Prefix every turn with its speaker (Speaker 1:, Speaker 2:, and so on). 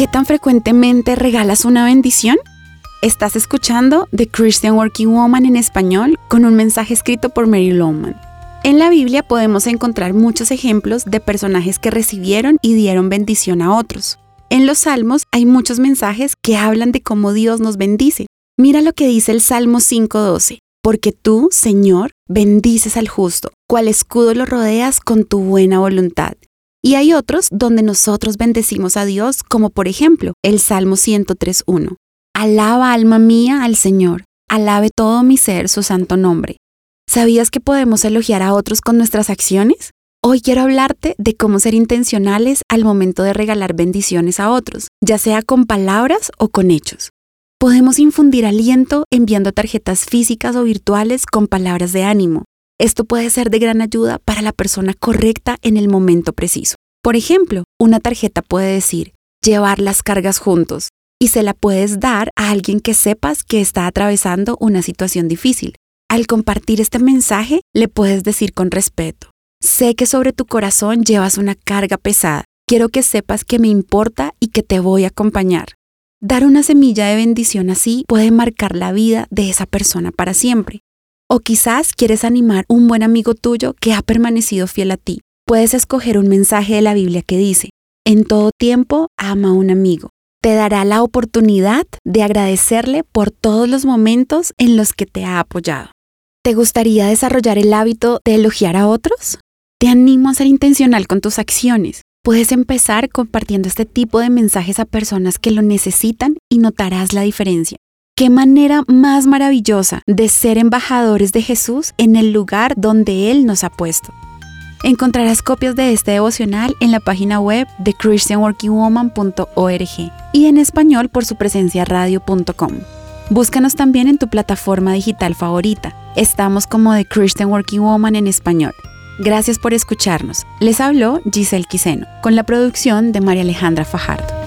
Speaker 1: ¿Qué tan frecuentemente regalas una bendición? Estás escuchando The Christian Working Woman en español con un mensaje escrito por Mary Lowman. En la Biblia podemos encontrar muchos ejemplos de personajes que recibieron y dieron bendición a otros. En los Salmos hay muchos mensajes que hablan de cómo Dios nos bendice. Mira lo que dice el Salmo 5.12. Porque tú, Señor, bendices al justo, cual escudo lo rodeas con tu buena voluntad. Y hay otros donde nosotros bendecimos a Dios, como por ejemplo el Salmo 103.1. Alaba alma mía al Señor, alabe todo mi ser su santo nombre. ¿Sabías que podemos elogiar a otros con nuestras acciones? Hoy quiero hablarte de cómo ser intencionales al momento de regalar bendiciones a otros, ya sea con palabras o con hechos. Podemos infundir aliento enviando tarjetas físicas o virtuales con palabras de ánimo, esto puede ser de gran ayuda para la persona correcta en el momento preciso. Por ejemplo, una tarjeta puede decir, llevar las cargas juntos, y se la puedes dar a alguien que sepas que está atravesando una situación difícil. Al compartir este mensaje, le puedes decir con respeto, sé que sobre tu corazón llevas una carga pesada, quiero que sepas que me importa y que te voy a acompañar. Dar una semilla de bendición así puede marcar la vida de esa persona para siempre. O quizás quieres animar un buen amigo tuyo que ha permanecido fiel a ti. Puedes escoger un mensaje de la Biblia que dice, en todo tiempo ama a un amigo. Te dará la oportunidad de agradecerle por todos los momentos en los que te ha apoyado. ¿Te gustaría desarrollar el hábito de elogiar a otros? Te animo a ser intencional con tus acciones. Puedes empezar compartiendo este tipo de mensajes a personas que lo necesitan y notarás la diferencia. Qué manera más maravillosa de ser embajadores de Jesús en el lugar donde Él nos ha puesto. Encontrarás copias de este devocional en la página web de christianworkingwoman.org y en español por su presencia radio.com. Búscanos también en tu plataforma digital favorita. Estamos como The Christian Working Woman en español. Gracias por escucharnos. Les habló Giselle Quiseno, con la producción de María Alejandra Fajardo.